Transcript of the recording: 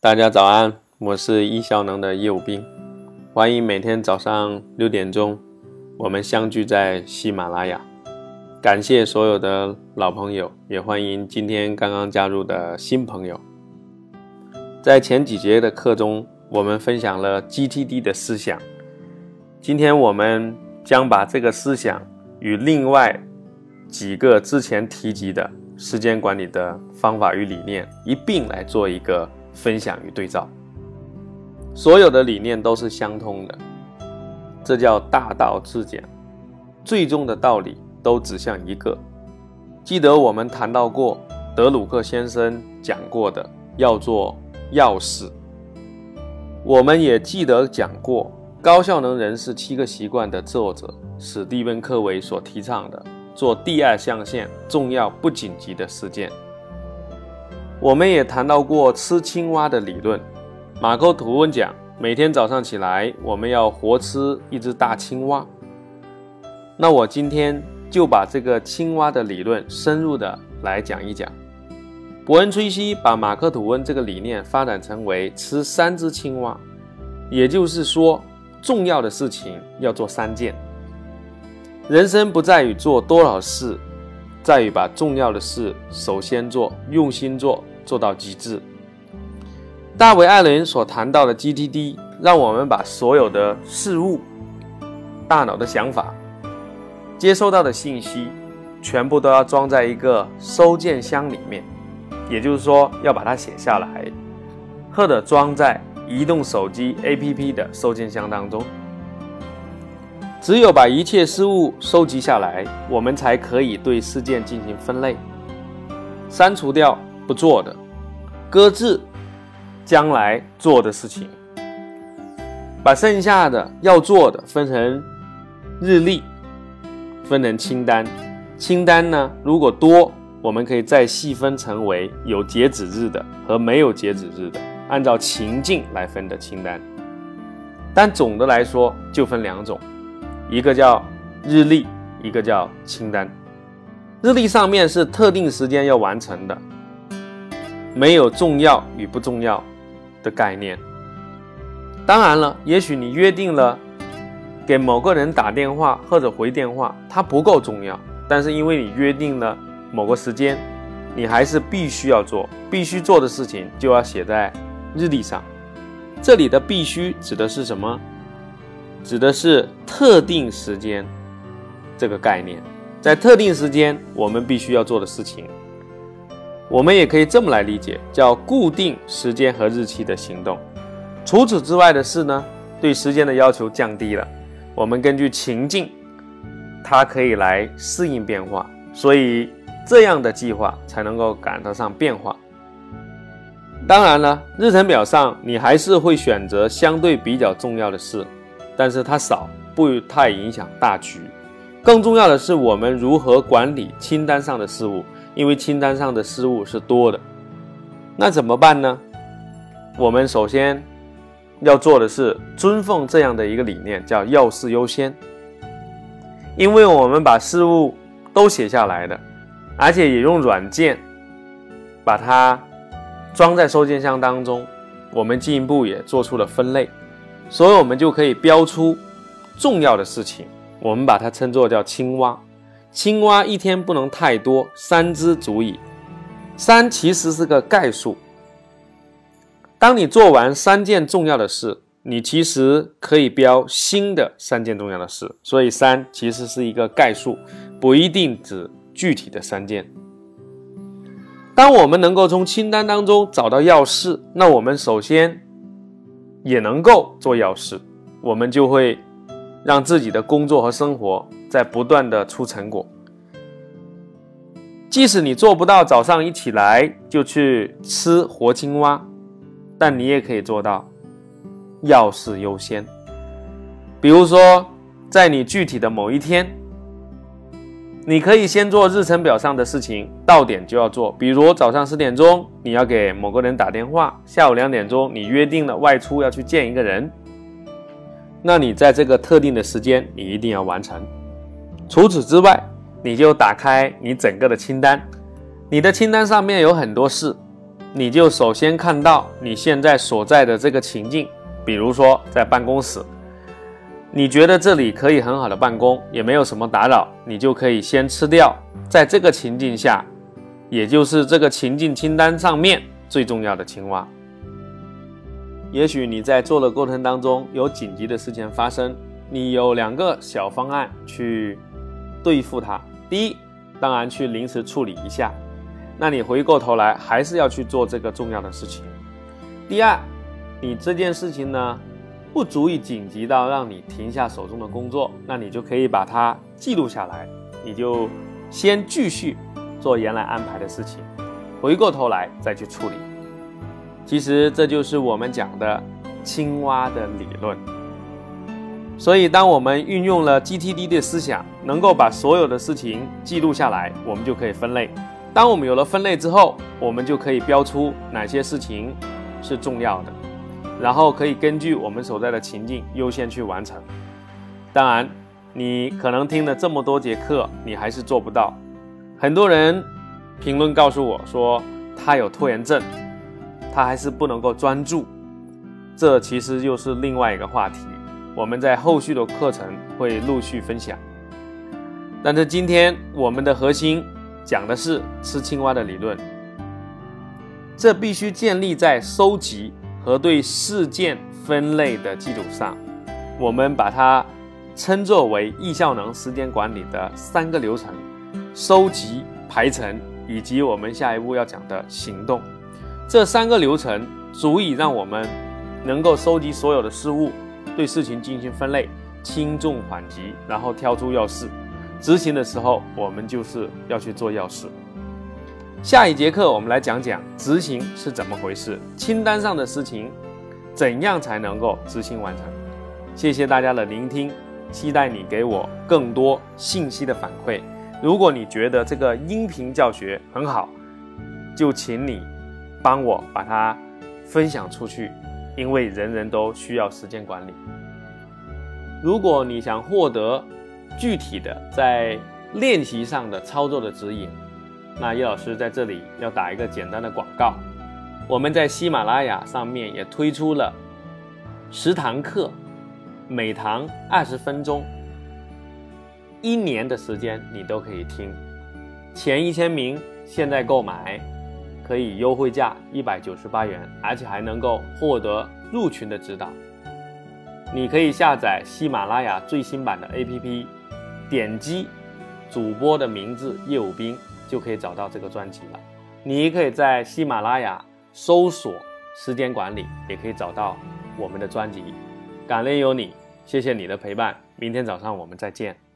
大家早安，我是易效能的业务兵，欢迎每天早上六点钟我们相聚在喜马拉雅。感谢所有的老朋友，也欢迎今天刚刚加入的新朋友。在前几节的课中，我们分享了 GTD 的思想，今天我们将把这个思想与另外几个之前提及的时间管理的方法与理念一并来做一个。分享与对照，所有的理念都是相通的，这叫大道至简，最终的道理都指向一个。记得我们谈到过德鲁克先生讲过的要做要事，我们也记得讲过高效能人士七个习惯的作者史蒂芬科维所提倡的做第二象限重要不紧急的事件。我们也谈到过吃青蛙的理论。马克吐温讲，每天早上起来，我们要活吃一只大青蛙。那我今天就把这个青蛙的理论深入的来讲一讲。伯恩·崔西把马克吐温这个理念发展成为吃三只青蛙，也就是说，重要的事情要做三件。人生不在于做多少事。在于把重要的事首先做，用心做，做到极致。大卫·艾伦所谈到的 GTD，让我们把所有的事物、大脑的想法、接收到的信息，全部都要装在一个收件箱里面，也就是说，要把它写下来，或者装在移动手机 APP 的收件箱当中。只有把一切事物收集下来，我们才可以对事件进行分类，删除掉不做的，搁置将来做的事情，把剩下的要做的分成日历，分成清单。清单呢，如果多，我们可以再细分成为有截止日的和没有截止日的，按照情境来分的清单。但总的来说，就分两种。一个叫日历，一个叫清单。日历上面是特定时间要完成的，没有重要与不重要的概念。当然了，也许你约定了给某个人打电话或者回电话，它不够重要，但是因为你约定了某个时间，你还是必须要做，必须做的事情就要写在日历上。这里的“必须”指的是什么？指的是特定时间这个概念，在特定时间我们必须要做的事情，我们也可以这么来理解，叫固定时间和日期的行动。除此之外的事呢，对时间的要求降低了，我们根据情境，它可以来适应变化，所以这样的计划才能够赶得上变化。当然了，日程表上你还是会选择相对比较重要的事。但是它少，不太影响大局。更重要的是，我们如何管理清单上的事物，因为清单上的事物是多的。那怎么办呢？我们首先要做的是尊奉这样的一个理念，叫要事优先。因为我们把事物都写下来的，而且也用软件把它装在收件箱当中，我们进一步也做出了分类。所以，我们就可以标出重要的事情，我们把它称作叫青蛙。青蛙一天不能太多，三只足矣。三其实是个概数。当你做完三件重要的事，你其实可以标新的三件重要的事。所以，三其实是一个概数，不一定指具体的三件。当我们能够从清单当中找到要事，那我们首先。也能够做要事，我们就会让自己的工作和生活在不断的出成果。即使你做不到早上一起来就去吃活青蛙，但你也可以做到要事优先。比如说，在你具体的某一天。你可以先做日程表上的事情，到点就要做。比如早上十点钟你要给某个人打电话，下午两点钟你约定了外出要去见一个人，那你在这个特定的时间你一定要完成。除此之外，你就打开你整个的清单，你的清单上面有很多事，你就首先看到你现在所在的这个情境，比如说在办公室，你觉得这里可以很好的办公，也没有什么打扰，你就可以先吃掉在这个情境下，也就是这个情境清单上面最重要的青蛙。也许你在做的过程当中有紧急的事情发生，你有两个小方案去对付它。第一，当然去临时处理一下。那你回过头来还是要去做这个重要的事情。第二，你这件事情呢不足以紧急到让你停下手中的工作，那你就可以把它记录下来，你就先继续做原来安排的事情，回过头来再去处理。其实这就是我们讲的青蛙的理论。所以，当我们运用了 GTD 的思想，能够把所有的事情记录下来，我们就可以分类。当我们有了分类之后，我们就可以标出哪些事情是重要的，然后可以根据我们所在的情境优先去完成。当然，你可能听了这么多节课，你还是做不到。很多人评论告诉我说他有拖延症，他还是不能够专注。这其实又是另外一个话题，我们在后续的课程会陆续分享。但是今天我们的核心。讲的是吃青蛙的理论，这必须建立在收集和对事件分类的基础上。我们把它称作为易效能时间管理的三个流程：收集、排程以及我们下一步要讲的行动。这三个流程足以让我们能够收集所有的事物，对事情进行分类，轻重缓急，然后挑出要事。执行的时候，我们就是要去做要事。下一节课我们来讲讲执行是怎么回事，清单上的事情怎样才能够执行完成。谢谢大家的聆听，期待你给我更多信息的反馈。如果你觉得这个音频教学很好，就请你帮我把它分享出去，因为人人都需要时间管理。如果你想获得，具体的在练习上的操作的指引，那叶老师在这里要打一个简单的广告。我们在喜马拉雅上面也推出了十堂课，每堂二十分钟，一年的时间你都可以听。前一千名现在购买可以优惠价一百九十八元，而且还能够获得入群的指导。你可以下载喜马拉雅最新版的 APP。点击主播的名字叶武兵，就可以找到这个专辑了。你也可以在喜马拉雅搜索“时间管理”，也可以找到我们的专辑。感恩有你，谢谢你的陪伴。明天早上我们再见。